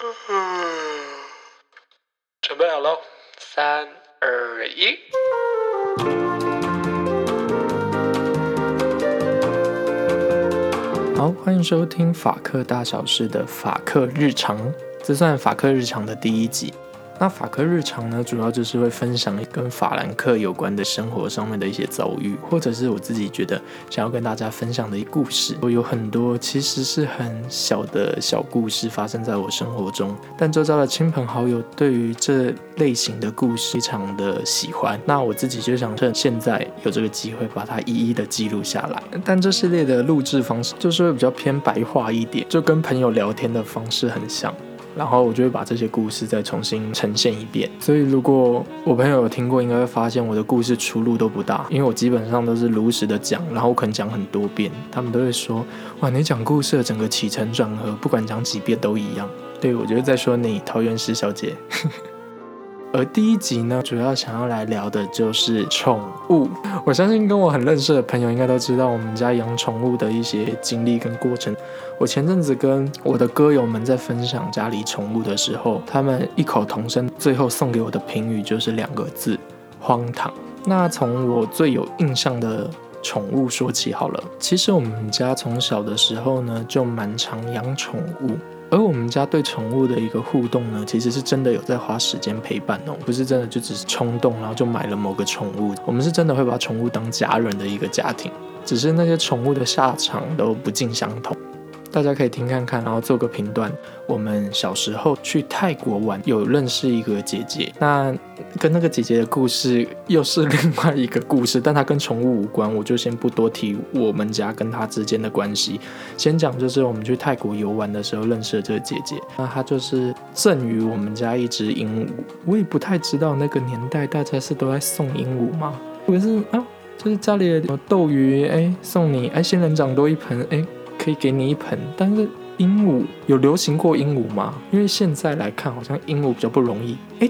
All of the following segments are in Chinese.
嗯准备好了，三二一。好，欢迎收听法克大小事的法克日常，这算法克日常的第一集。那法科日常呢，主要就是会分享跟法兰克有关的生活上面的一些遭遇，或者是我自己觉得想要跟大家分享的一故事。我有很多其实是很小的小故事发生在我生活中，但周遭的亲朋好友对于这类型的故事非常的喜欢。那我自己就想趁现在有这个机会，把它一一的记录下来。但这系列的录制方式就是会比较偏白话一点，就跟朋友聊天的方式很像。然后我就会把这些故事再重新呈现一遍。所以如果我朋友有听过，应该会发现我的故事出路都不大，因为我基本上都是如实的讲，然后我可能讲很多遍，他们都会说：哇，你讲故事的整个起承转合，不管讲几遍都一样。对我觉得在说你桃园石小姐。而第一集呢，主要想要来聊的就是宠物。我相信跟我很认识的朋友应该都知道我们家养宠物的一些经历跟过程。我前阵子跟我的歌友们在分享家里宠物的时候，他们异口同声，最后送给我的评语就是两个字：荒唐。那从我最有印象的宠物说起好了。其实我们家从小的时候呢，就蛮常养宠物。而我们家对宠物的一个互动呢，其实是真的有在花时间陪伴哦，不是真的就只是冲动，然后就买了某个宠物。我们是真的会把宠物当家人的一个家庭，只是那些宠物的下场都不尽相同。大家可以听看看，然后做个评断。我们小时候去泰国玩，有认识一个姐姐，那跟那个姐姐的故事又是另外一个故事，但她跟宠物无关，我就先不多提我们家跟她之间的关系。先讲就是我们去泰国游玩的时候认识的这个姐姐，那她就是赠予我们家一只鹦鹉。我也不太知道那个年代大家是都在送鹦鹉吗？可是啊，就是家里的斗鱼，哎，送你，哎，仙人掌多一盆，哎。可以给你一盆，但是鹦鹉有流行过鹦鹉吗？因为现在来看，好像鹦鹉比较不容易。哎，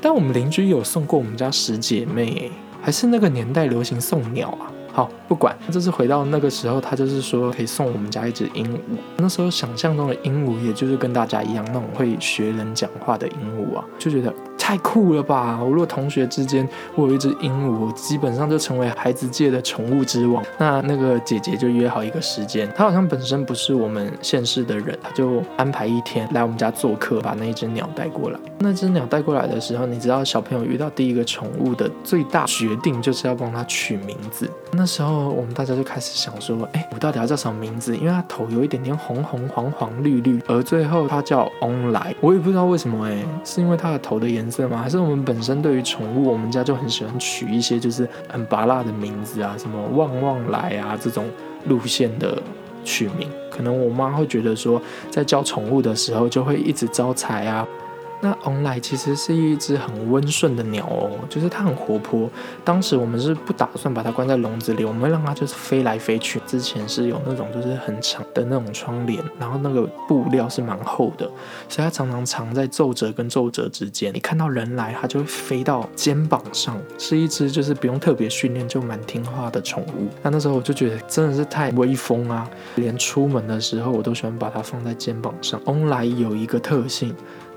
但我们邻居有送过我们家十姐妹，还是那个年代流行送鸟啊？好，不管，这是回到那个时候，他就是说可以送我们家一只鹦鹉。那时候想象中的鹦鹉，也就是跟大家一样那种会学人讲话的鹦鹉啊，就觉得太酷了吧！我如果同学之间我有一只鹦鹉，基本上就成为孩子界的宠物之王。那那个姐姐就约好一个时间，她好像本身不是我们县市的人，她就安排一天来我们家做客，把那一只鸟带过来。那只鸟带过来的时候，你知道小朋友遇到第一个宠物的最大决定，就是要帮它取名字。那时候我们大家就开始想说，哎，我到底要叫什么名字？因为它头有一点点红红黄黄绿绿，而最后它叫翁来，我也不知道为什么，哎，是因为它的头的颜色吗？还是我们本身对于宠物，我们家就很喜欢取一些就是很拔辣的名字啊，什么旺旺来啊这种路线的取名？可能我妈会觉得说，在教宠物的时候就会一直招财啊。那翁来其实是一只很温顺的鸟哦，就是它很活泼。当时我们是不打算把它关在笼子里，我们让它就是飞来飞去。之前是有那种就是很长的那种窗帘，然后那个布料是蛮厚的，所以它常常藏在皱褶跟皱褶之间。你看到人来，它就会飞到肩膀上，是一只就是不用特别训练就蛮听话的宠物。那那时候我就觉得真的是太威风啊，连出门的时候我都喜欢把它放在肩膀上。翁来有一个特性。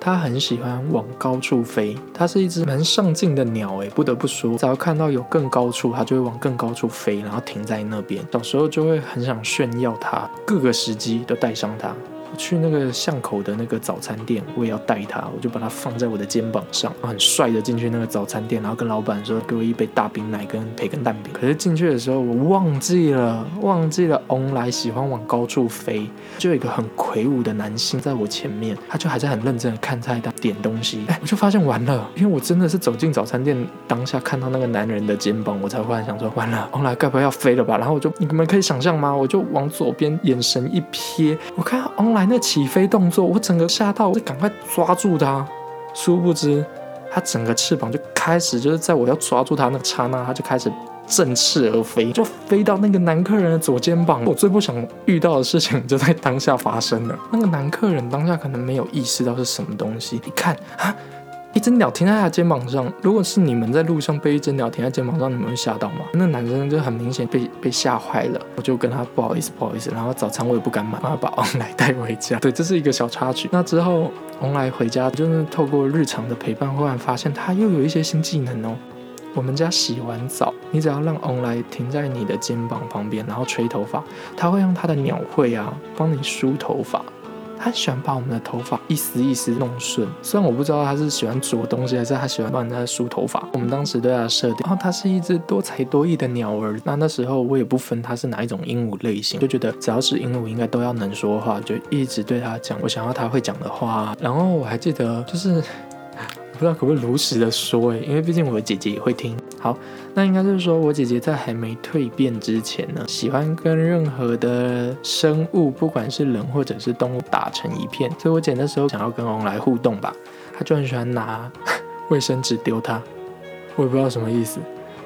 它很喜欢往高处飞，它是一只蛮上进的鸟诶，不得不说，只要看到有更高处，它就会往更高处飞，然后停在那边。小时候就会很想炫耀它，各个时机都带上它。去那个巷口的那个早餐店，我也要带它，我就把它放在我的肩膀上，很帅的进去那个早餐店，然后跟老板说给我一杯大冰奶跟培根蛋饼。可是进去的时候我忘记了，忘记了翁来喜欢往高处飞，就有一个很魁梧的男性在我前面，他就还在很认真的看菜单点东西，哎，我就发现完了，因为我真的是走进早餐店当下看到那个男人的肩膀，我才忽然想说完了，翁来该不会要飞了吧？然后我就你们可以想象吗？我就往左边眼神一瞥，我看翁来。那起飞动作，我整个吓到，我就赶快抓住它。殊不知，它整个翅膀就开始，就是在我要抓住它那个刹那，它就开始振翅而飞，就飞到那个男客人的左肩膀。我最不想遇到的事情就在当下发生了。那个男客人当下可能没有意识到是什么东西，一看啊，一只鸟停在他肩膀上。如果是你们在路上被一只鸟停在肩膀上，你们会吓到吗？那男生就很明显被被吓坏了，我就跟他不好意思，不好意思。然后早餐我也不敢买，然后把翁来带回家。对，这是一个小插曲。那之后翁来回家，就是透过日常的陪伴，忽然发现他又有一些新技能哦。我们家洗完澡，你只要让翁来停在你的肩膀旁边，然后吹头发，他会用他的鸟喙啊帮你梳头发。他喜欢把我们的头发一丝一丝弄顺。虽然我不知道他是喜欢啄东西，还是他喜欢帮人家梳头发。我们当时对他设定，然后他是一只多才多艺的鸟儿。那那时候我也不分他是哪一种鹦鹉类型，就觉得只要是鹦鹉应该都要能说话，就一直对他讲我想要他会讲的话。然后我还记得就是。不知道可不可以如实的说诶，因为毕竟我的姐姐也会听。好，那应该是说我姐姐在还没蜕变之前呢，喜欢跟任何的生物，不管是人或者是动物打成一片。所以我姐那时候想要跟翁来互动吧，她就很喜欢拿 卫生纸丢它，我也不知道什么意思。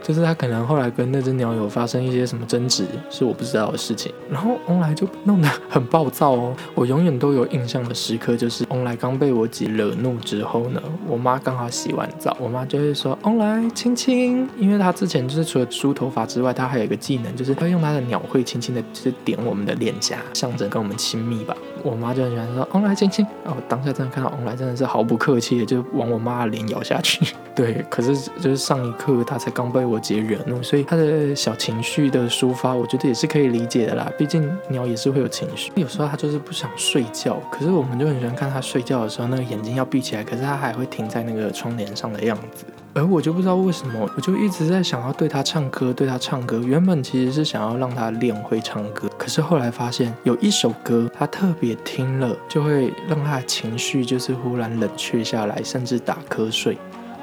就是他可能后来跟那只鸟有发生一些什么争执，是我不知道的事情。然后翁来就弄得很暴躁哦。我永远都有印象的时刻，就是翁来刚被我姐惹怒之后呢，我妈刚好洗完澡，我妈就会说翁来亲亲，因为她之前就是除了梳头发之外，她还有一个技能，就是会用她的鸟喙轻轻的，就是点我们的脸颊，象征跟我们亲密吧。我妈就很喜欢说翁来 亲亲，哦，当下真的看到翁来真的是毫不客气的就往我妈的脸咬下去。对，可是就是上一刻她才刚被。我姐惹怒，所以他的小情绪的抒发，我觉得也是可以理解的啦。毕竟鸟也是会有情绪，有时候它就是不想睡觉。可是我们就很喜欢看它睡觉的时候，那个眼睛要闭起来，可是它还会停在那个窗帘上的样子。而我就不知道为什么，我就一直在想要对他唱歌，对他唱歌。原本其实是想要让他练会唱歌，可是后来发现有一首歌，他特别听了就会让他的情绪就是忽然冷却下来，甚至打瞌睡。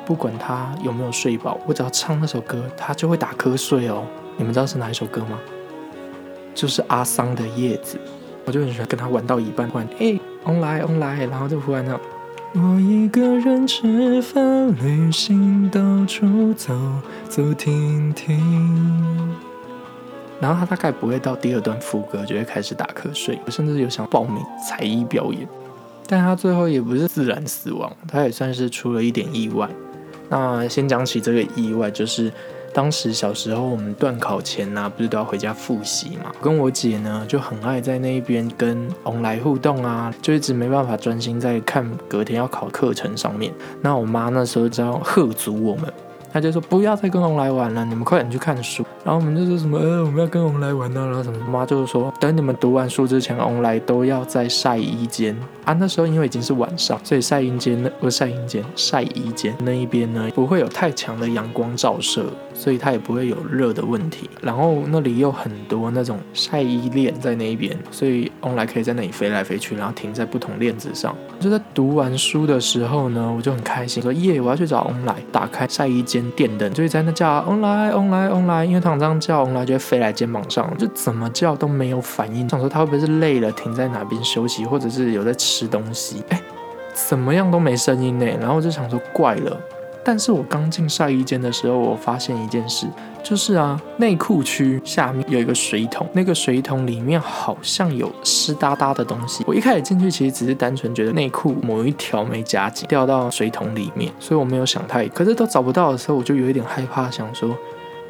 不管他有没有睡饱，我只要唱那首歌，他就会打瞌睡哦。你们知道是哪一首歌吗？就是阿桑的叶子。我就很喜欢跟他玩到一半，突然哎，on 来 on 来，然后就忽然那样。我一个人吃饭、旅行、到处走走停停。然后他大概不会到第二段副歌就会开始打瞌睡，甚至有想报名才艺表演，但他最后也不是自然死亡，他也算是出了一点意外。那先讲起这个意外，就是当时小时候我们断考前啊，不是都要回家复习嘛？跟我姐呢就很爱在那一边跟翁来互动啊，就一直没办法专心在看隔天要考课程上面。那我妈那时候就要喝足我们，他就说不要再跟翁来玩了，你们快点去看书。然后我们就说什么呃我们要跟翁来玩呢，然后什么妈就是说等你们读完书之前，翁来都要在晒衣间。啊，那时候因为已经是晚上，所以晒衣间那不是晒衣间，晒衣间那一边呢不会有太强的阳光照射，所以它也不会有热的问题。然后那里有很多那种晒衣链在那一边，所以翁来可以在那里飞来飞去，然后停在不同链子上。就在读完书的时候呢，我就很开心，说耶，我要去找翁来。打开晒衣间电灯，就在那叫翁来，翁来，翁来。因为他这样叫翁来，就会飞来肩膀上，就怎么叫都没有反应。想说他会不会是累了，停在哪边休息，或者是有在吃。东西，哎，怎么样都没声音呢？然后就想说怪了。但是我刚进晒衣间的时候，我发现一件事，就是啊，内裤区下面有一个水桶，那个水桶里面好像有湿哒哒的东西。我一开始进去其实只是单纯觉得内裤某一条没夹紧，掉到水桶里面，所以我没有想太。可是都找不到的时候，我就有一点害怕，想说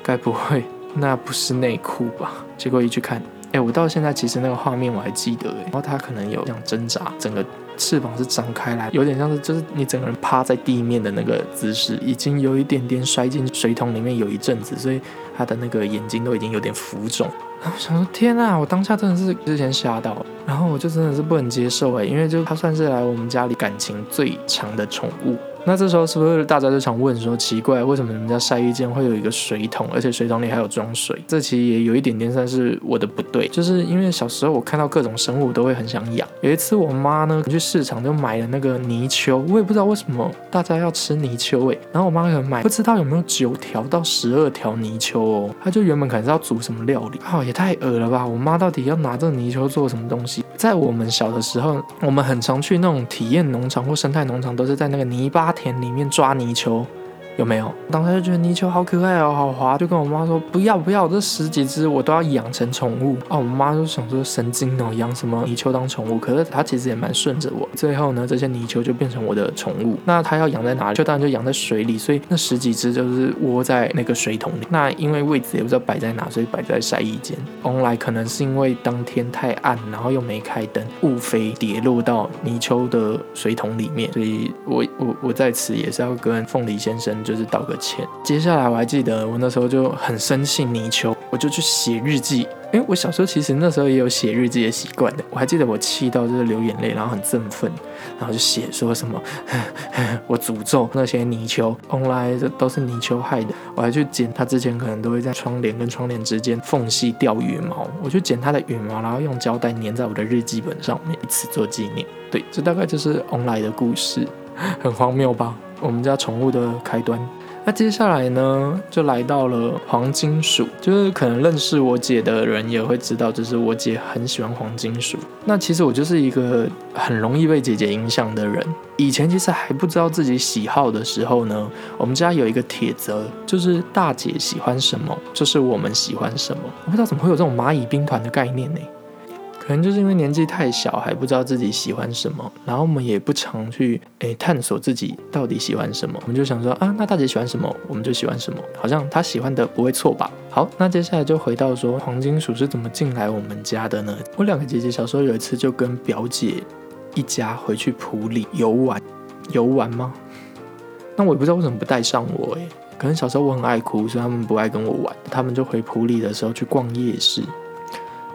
该不会那不是内裤吧？结果一去看。哎，我到现在其实那个画面我还记得哎，然后他可能有这样挣扎，整个翅膀是张开来，有点像是就是你整个人趴在地面的那个姿势，已经有一点点摔进水桶里面有一阵子，所以他的那个眼睛都已经有点浮肿。然后想说天呐，我当下真的是之前吓到，然后我就真的是不能接受哎，因为就它算是来我们家里感情最强的宠物。那这时候是不是大家就常问说，奇怪，为什么你们家晒衣间会有一个水桶，而且水桶里还有装水？这其实也有一点点算是我的不对，就是因为小时候我看到各种生物都会很想养。有一次我妈呢去市场就买了那个泥鳅，我也不知道为什么大家要吃泥鳅哎，然后我妈可能买不知道有没有九条到十二条泥鳅哦，她就原本可能是要煮什么料理，哦也太恶了吧！我妈到底要拿这泥鳅做什么东西？在我们小的时候，我们很常去那种体验农场或生态农场，都是在那个泥巴。田里面抓泥鳅，有没有？当时就觉得泥鳅好可爱哦，好滑，就跟我妈说不要不要，这十几只我都要养成宠物啊！我妈就想说神经哦，养什么泥鳅当宠物？可是她其实也蛮顺着我。最后呢，这些泥鳅就变成我的宠物。那它要养在哪里？就当然就养在水里。所以那十几只就是窝在那个水桶里。那因为位置也不知道摆在哪，所以摆在晒衣间。后来可能是因为当天太暗，然后又没开灯，误飞跌落到泥鳅的水桶里面。所以我我我在此也是要跟凤梨先生就是道个歉。接下来我还记得我那时候就很生气泥鳅，我就去写日记。因为我小时候其实那时候也有写日记的习惯的。我还记得我气到就是流眼泪，然后很振奋，然后就写说什么 我诅咒那些泥鳅，原来这都是泥鳅害的。我还去剪它之前可能都会在窗帘跟窗帘之间缝隙掉羽毛，我去剪它的羽毛，然后用胶带粘在我的日记本上面，以此做纪念。对，这大概就是翁来的故事，很荒谬吧？我们家宠物的开端。那接下来呢，就来到了黄金鼠，就是可能认识我姐的人也会知道，就是我姐很喜欢黄金鼠。那其实我就是一个很容易被姐姐影响的人。以前其实还不知道自己喜好的时候呢，我们家有一个铁则，就是大姐喜欢什么，就是我们喜欢什么。我不知道怎么会有这种蚂蚁兵团的概念呢？可能就是因为年纪太小，还不知道自己喜欢什么，然后我们也不常去诶探索自己到底喜欢什么。我们就想说啊，那大姐喜欢什么，我们就喜欢什么，好像她喜欢的不会错吧？好，那接下来就回到说黄金鼠是怎么进来我们家的呢？我两个姐姐小时候有一次就跟表姐一家回去普里游玩，游玩吗？那我也不知道为什么不带上我诶，可能小时候我很爱哭，所以他们不爱跟我玩。他们就回普里的时候去逛夜市。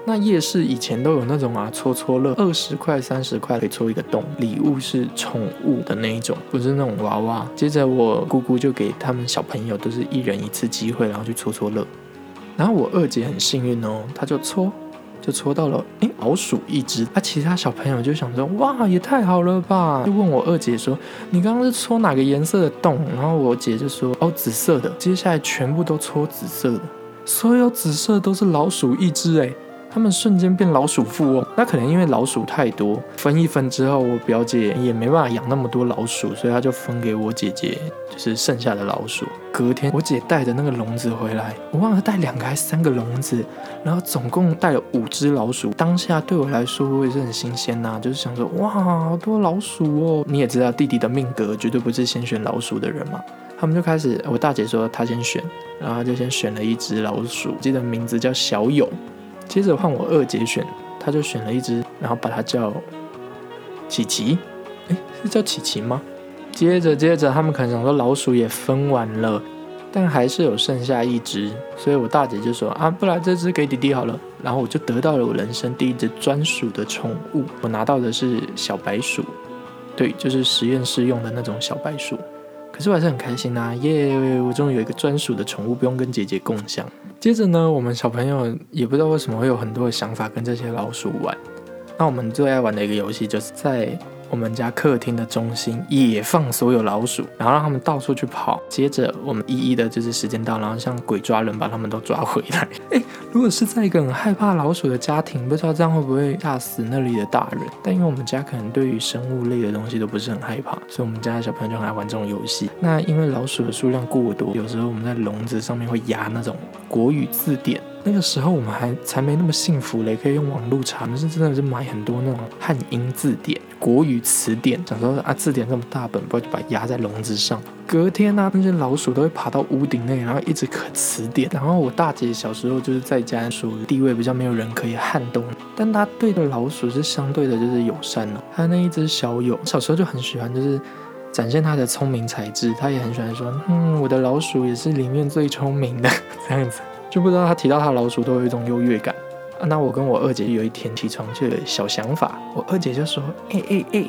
那夜市以前都有那种啊戳戳乐，二十块、三十块可以戳一个洞，礼物是宠物的那一种，不是那种娃娃。接着我姑姑就给他们小朋友都是一人一次机会，然后去戳戳乐。然后我二姐很幸运哦，她就戳，就戳到了诶老鼠一只。那其他小朋友就想说哇也太好了吧，就问我二姐说你刚刚是戳哪个颜色的洞？然后我姐就说哦紫色的。接下来全部都戳紫色的，所有紫色都是老鼠一只诶。他们瞬间变老鼠富翁，那可能因为老鼠太多，分一分之后，我表姐也没办法养那么多老鼠，所以她就分给我姐姐，就是剩下的老鼠。隔天我姐带着那个笼子回来，我忘了带两个还是三个笼子，然后总共带了五只老鼠。当下对我来说，我也是很新鲜呐，就是想说，哇，好多老鼠哦！你也知道弟弟的命格绝对不是先选老鼠的人嘛。他们就开始，我大姐说她先选，然后就先选了一只老鼠，记得名字叫小勇。接着换我二姐选，她就选了一只，然后把它叫琪琪，哎，是叫琪琪吗？接着接着，他们可能想说老鼠也分完了，但还是有剩下一只，所以我大姐就说啊，不然这只给弟弟好了。然后我就得到了我人生第一只专属的宠物，我拿到的是小白鼠，对，就是实验室用的那种小白鼠。是我还是很开心呐，耶！我终于有一个专属的宠物，不用跟姐姐共享。接着呢，我们小朋友也不知道为什么会有很多的想法跟这些老鼠玩。那我们最爱玩的一个游戏，就是在我们家客厅的中心也放所有老鼠，然后让他们到处去跑。接着我们一一的就是时间到，然后像鬼抓人把他们都抓回来。诶，如果是在一个很害怕老鼠的家庭，不知道这样会不会吓死那里的大人？但因为我们家可能对于生物类的东西都不是很害怕，所以我们家的小朋友就很爱玩这种游戏。那因为老鼠的数量过多，有时候我们在笼子上面会压那种国语字典。那个时候我们还才没那么幸福嘞，可以用网络查。我们是真的是买很多那种汉英字典、国语词典，想说啊字典这么大本，不就把压在笼子上。隔天呢，那些老鼠都会爬到屋顶内，然后一直啃词典。然后我大姐小时候就是在家属于地位比较没有人可以撼动，但她对的老鼠是相对的就是友善了。她那一只小友小时候就很喜欢，就是展现它的聪明才智。她也很喜欢说，嗯，我的老鼠也是里面最聪明的这样子。就不知道他提到他老鼠都有一种优越感啊。那我跟我二姐有一天起床就有小想法，我二姐就说：“哎哎哎，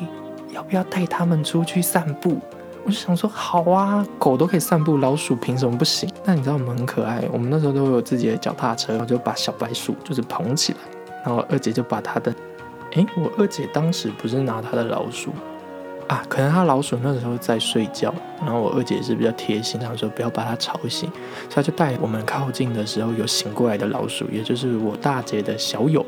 要不要带他们出去散步？”我就想说：“好啊，狗都可以散步，老鼠凭什么不行？”那你知道我们很可爱，我们那时候都有自己的脚踏车，我就把小白鼠就是捧起来，然后二姐就把她的，哎，我二姐当时不是拿她的老鼠。啊，可能他老鼠那时候在睡觉，然后我二姐是比较贴心，她说不要把它吵醒，所以就带我们靠近的时候有醒过来的老鼠，也就是我大姐的小友，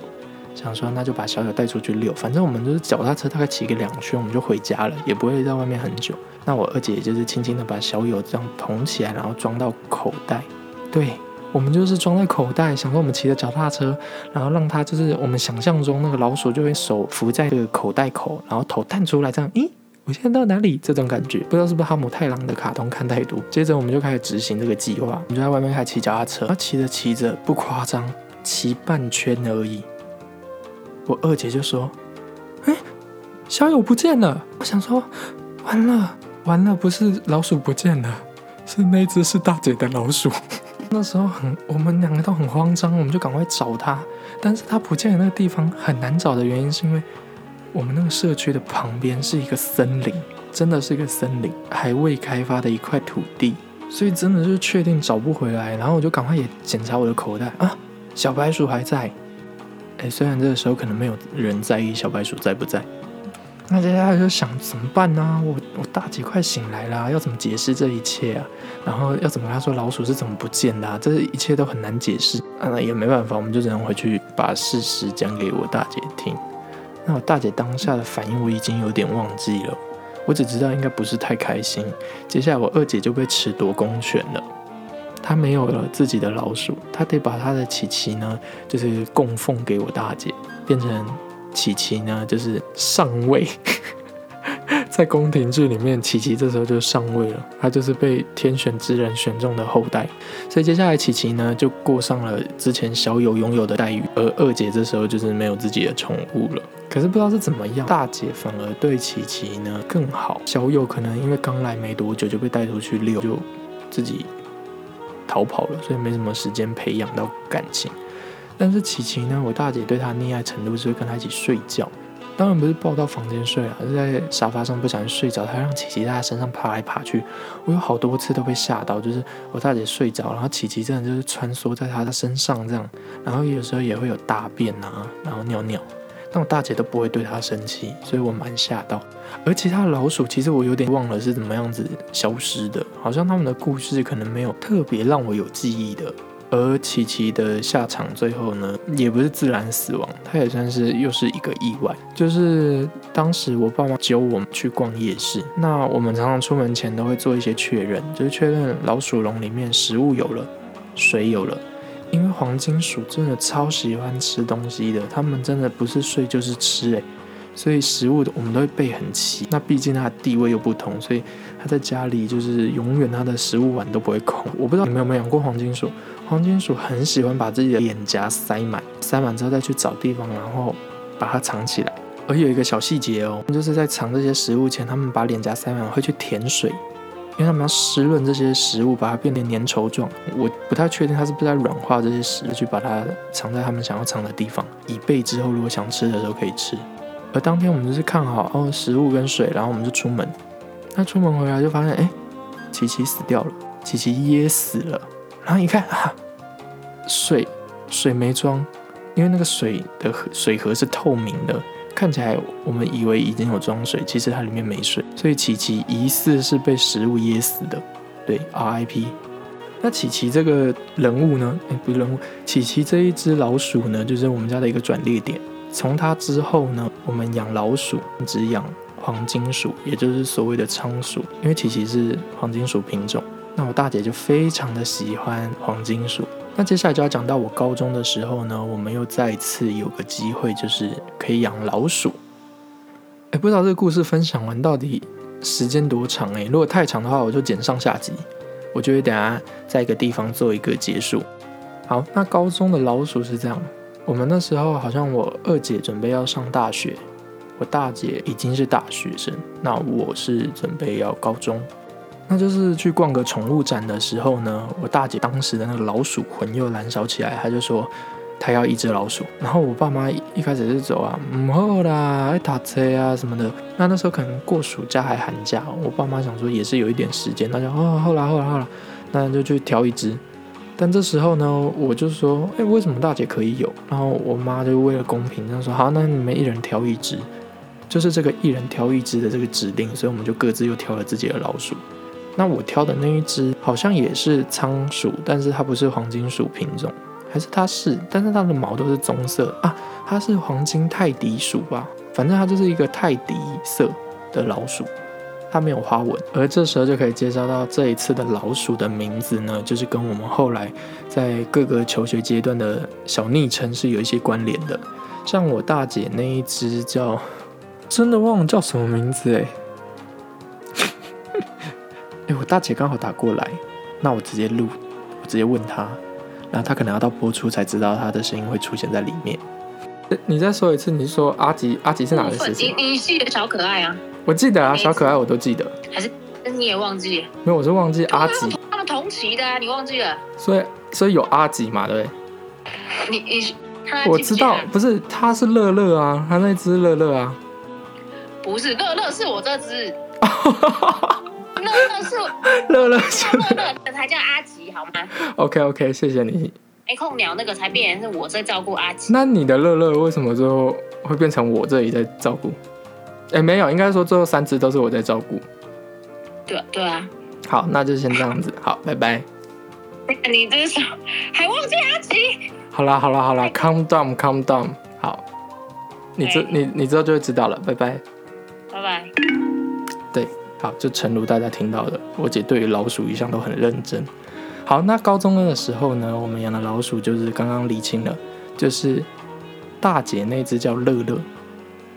想说那就把小友带出去遛，反正我们就是脚踏车，大概骑个两圈我们就回家了，也不会在外面很久。那我二姐就是轻轻的把小友这样捧起来，然后装到口袋。对，我们就是装在口袋，想说我们骑着脚踏车，然后让它就是我们想象中那个老鼠就会手扶在这个口袋口，然后头探出来，这样，咦，我现在到哪里？这种感觉，不知道是不是哈姆太郎的卡通看太多。接着我们就开始执行这个计划，我们就在外面开始骑脚踏车，骑着骑着不夸张，骑半圈而已。我二姐就说：“哎，小友不见了。”我想说：“完了，完了，不是老鼠不见了，是那只是大姐的老鼠。”那时候很，我们两个都很慌张，我们就赶快找它。但是它不见的那个地方很难找的原因，是因为我们那个社区的旁边是一个森林，真的是一个森林，还未开发的一块土地，所以真的是确定找不回来。然后我就赶快也检查我的口袋啊，小白鼠还在。哎，虽然这个时候可能没有人在意小白鼠在不在，那接下来就想怎么办呢？我我大姐快醒来了，要怎么解释这一切啊？然后要怎么跟她说老鼠是怎么不见的？啊这一切都很难解释。那也没办法，我们就只能回去把事实讲给我大姐听。那我大姐当下的反应我已经有点忘记了，我只知道应该不是太开心。接下来我二姐就被褫夺公权了。她没有了自己的老鼠，她得把她的琪琪呢，就是供奉给我大姐，变成琪琪呢，就是上位。在宫廷剧里面，琪琪这时候就上位了，他就是被天选之人选中的后代。所以接下来琪琪呢，就过上了之前小友拥有的待遇，而二姐这时候就是没有自己的宠物了。可是不知道是怎么样，大姐反而对琪琪呢更好。小友可能因为刚来没多久就被带出去遛，就自己。逃跑了，所以没什么时间培养到感情。但是琪琪呢，我大姐对她溺爱程度是会跟她一起睡觉，当然不是抱到房间睡啊，是在沙发上不小心睡着，她让琪琪在她身上爬来爬去。我有好多次都被吓到，就是我大姐睡着，然后琪琪真的就是穿梭在她的身上这样，然后有时候也会有大便啊，然后尿尿。但我大姐都不会对她生气，所以我蛮吓到。而其他老鼠，其实我有点忘了是怎么样子消失的，好像他们的故事可能没有特别让我有记忆的。而琪琪的下场最后呢，也不是自然死亡，它也算是又是一个意外。就是当时我爸妈揪我们去逛夜市，那我们常常出门前都会做一些确认，就是确认老鼠笼里面食物有了，水有了。因为黄金鼠真的超喜欢吃东西的，它们真的不是睡就是吃诶，所以食物我们都会备很齐。那毕竟它的地位又不同，所以它在家里就是永远它的食物碗都不会空。我不知道你们有没有养过黄金鼠，黄金鼠很喜欢把自己的脸颊塞满，塞满之后再去找地方，然后把它藏起来。而有一个小细节哦，就是在藏这些食物前，它们把脸颊塞满会去舔水。因为他们要湿润这些食物，把它变成粘稠状。我不太确定它是不是在软化这些食物，去把它藏在他们想要藏的地方，以备之后如果想吃的时候可以吃。而当天我们就是看好哦食物跟水，然后我们就出门。那出门回来就发现，哎，琪琪死掉了，琪琪噎死了。然后一看啊，水水没装，因为那个水的水盒是透明的。看起来我们以为已经有装水，其实它里面没水，所以琪琪疑似是被食物噎死的。对，RIP。那琪琪这个人物呢？哎，不是人物，琪琪这一只老鼠呢，就是我们家的一个转捩点。从它之后呢，我们养老鼠只养黄金鼠，也就是所谓的仓鼠，因为琪琪是黄金鼠品种。我大姐就非常的喜欢黄金鼠。那接下来就要讲到我高中的时候呢，我们又再次有个机会，就是可以养老鼠。哎，不知道这个故事分享完到底时间多长？哎，如果太长的话，我就剪上下集。我就会等下在一个地方做一个结束。好，那高中的老鼠是这样，我们那时候好像我二姐准备要上大学，我大姐已经是大学生，那我是准备要高中。那就是去逛个宠物展的时候呢，我大姐当时的那个老鼠魂又燃烧起来，她就说她要一只老鼠。然后我爸妈一开始是走啊，唔好啦，爱打车啊什么的。那那时候可能过暑假还寒假，我爸妈想说也是有一点时间，那就哦，好啦好啦好啦，那就去挑一只。但这时候呢，我就说，哎，为什么大姐可以有？然后我妈就为了公平，她说好，那你们一人挑一只，就是这个一人挑一只的这个指令，所以我们就各自又挑了自己的老鼠。那我挑的那一只好像也是仓鼠，但是它不是黄金鼠品种，还是它是，但是它的毛都是棕色啊，它是黄金泰迪鼠吧？反正它就是一个泰迪色的老鼠，它没有花纹。而这时候就可以介绍到这一次的老鼠的名字呢，就是跟我们后来在各个求学阶段的小昵称是有一些关联的。像我大姐那一只叫，真的忘了叫什么名字哎。哎，我大姐刚好打过来，那我直接录，我直接问她，然后她可能要到播出才知道她的声音会出现在里面。你再说一次，你说阿吉，阿吉是哪个事情？你你记得小可爱啊？我记得啊，小可爱我都记得。还是你也忘记？没有，我是忘记阿吉。他们同期的，你忘记了？所以所以有阿吉嘛，对不对？你你我知道，不是，他是乐乐啊，他那只乐乐啊。不是乐乐，是我这只。乐乐是乐乐是乐乐才叫阿吉好吗？OK OK，谢谢你。没，空鸟那个才变成是我在照顾阿吉。那你的乐乐为什么最后会变成我这里在照顾？哎，没有，应该说最后三只都是我在照顾。对对啊。好，那就先这样子。好，拜拜。你这是还忘记阿吉？好啦好啦好啦，calm down calm down。好，你知你你之后就会知道了。拜拜。拜拜。好，就诚如大家听到的，我姐对于老鼠一向都很认真。好，那高中的时候呢，我们养的老鼠就是刚刚理清了，就是大姐那只叫乐乐，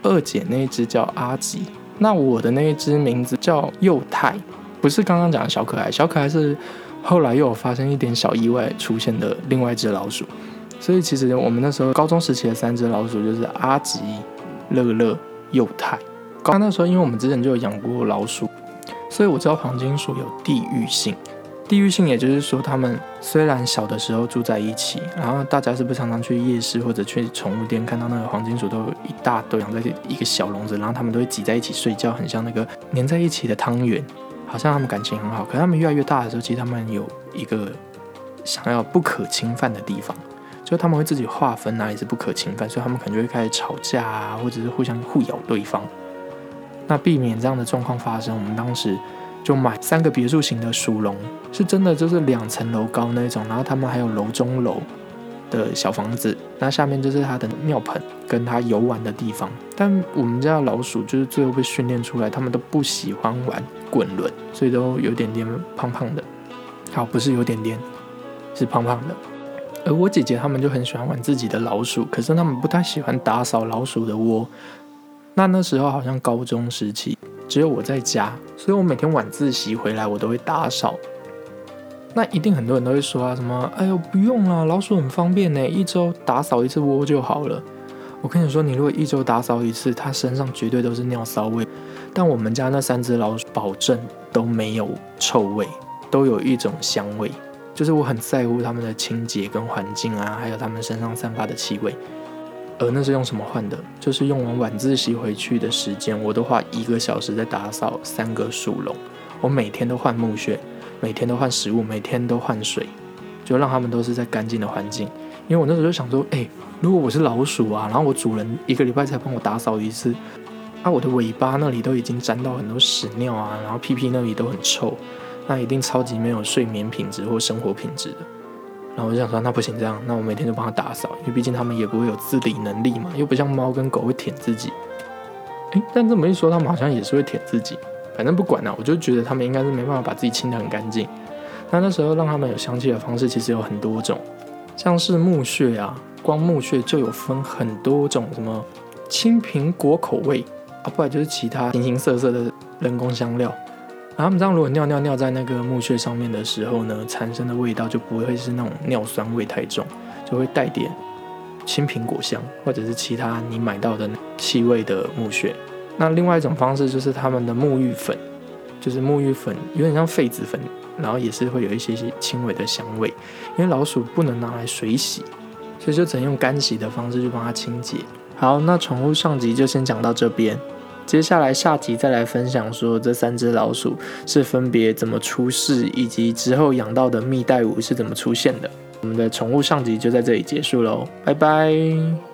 二姐那只叫阿吉，那我的那一只名字叫幼泰，不是刚刚讲的小可爱，小可爱是后来又有发生一点小意外出现的另外一只老鼠。所以其实我们那时候高中时期的三只老鼠就是阿吉、乐乐、幼泰。刚那时候，因为我们之前就有养过老鼠，所以我知道黄金鼠有地域性。地域性也就是说，它们虽然小的时候住在一起，然后大家是不常常去夜市或者去宠物店看到那个黄金鼠都一大堆养在一个小笼子，然后它们都会挤在一起睡觉，很像那个粘在一起的汤圆，好像它们感情很好。可它们越来越大的时候，其实它们有一个想要不可侵犯的地方，就他们会自己划分哪里是不可侵犯，所以他们可能就会开始吵架啊，或者是互相互咬对方。那避免这样的状况发生，我们当时就买三个别墅型的鼠笼，是真的就是两层楼高那种，然后他们还有楼中楼的小房子，那下面就是它的尿盆跟它游玩的地方。但我们家的老鼠就是最后被训练出来，他们都不喜欢玩滚轮，所以都有点点胖胖的。好，不是有点点，是胖胖的。而我姐姐他们就很喜欢玩自己的老鼠，可是他们不太喜欢打扫老鼠的窝。那那时候好像高中时期，只有我在家，所以我每天晚自习回来，我都会打扫。那一定很多人都会说啊，什么，哎呦，不用了，老鼠很方便呢，一周打扫一次窝就好了。我跟你说，你如果一周打扫一次，它身上绝对都是尿骚味。但我们家那三只老鼠，保证都没有臭味，都有一种香味，就是我很在乎它们的清洁跟环境啊，还有它们身上散发的气味。而那是用什么换的？就是用完晚自习回去的时间，我都花一个小时在打扫三个树笼。我每天都换木屑，每天都换食物，每天都换水，就让他们都是在干净的环境。因为我那时候就想说，哎，如果我是老鼠啊，然后我主人一个礼拜才帮我打扫一次，啊我的尾巴那里都已经沾到很多屎尿啊，然后屁屁那里都很臭，那一定超级没有睡眠品质或生活品质的。然后我就想说，那不行，这样，那我每天都帮他打扫，因为毕竟他们也不会有自理能力嘛，又不像猫跟狗会舔自己。诶，但这么一说，他们好像也是会舔自己。反正不管了，我就觉得他们应该是没办法把自己清得很干净。那那时候让他们有香气的方式其实有很多种，像是木屑啊，光木屑就有分很多种，什么青苹果口味啊，不然就是其他形形色色的人工香料。然后他们这样如果尿尿尿在那个木屑上面的时候呢，产生的味道就不会是那种尿酸味太重，就会带点青苹果香，或者是其他你买到的气味的木屑。那另外一种方式就是他们的沐浴粉，就是沐浴粉有点像痱子粉，然后也是会有一些些轻微的香味。因为老鼠不能拿来水洗，所以就只能用干洗的方式去帮它清洁。好，那宠物上集就先讲到这边。接下来下集再来分享说这三只老鼠是分别怎么出世，以及之后养到的蜜袋鼯是怎么出现的。我们的宠物上集就在这里结束喽，拜拜。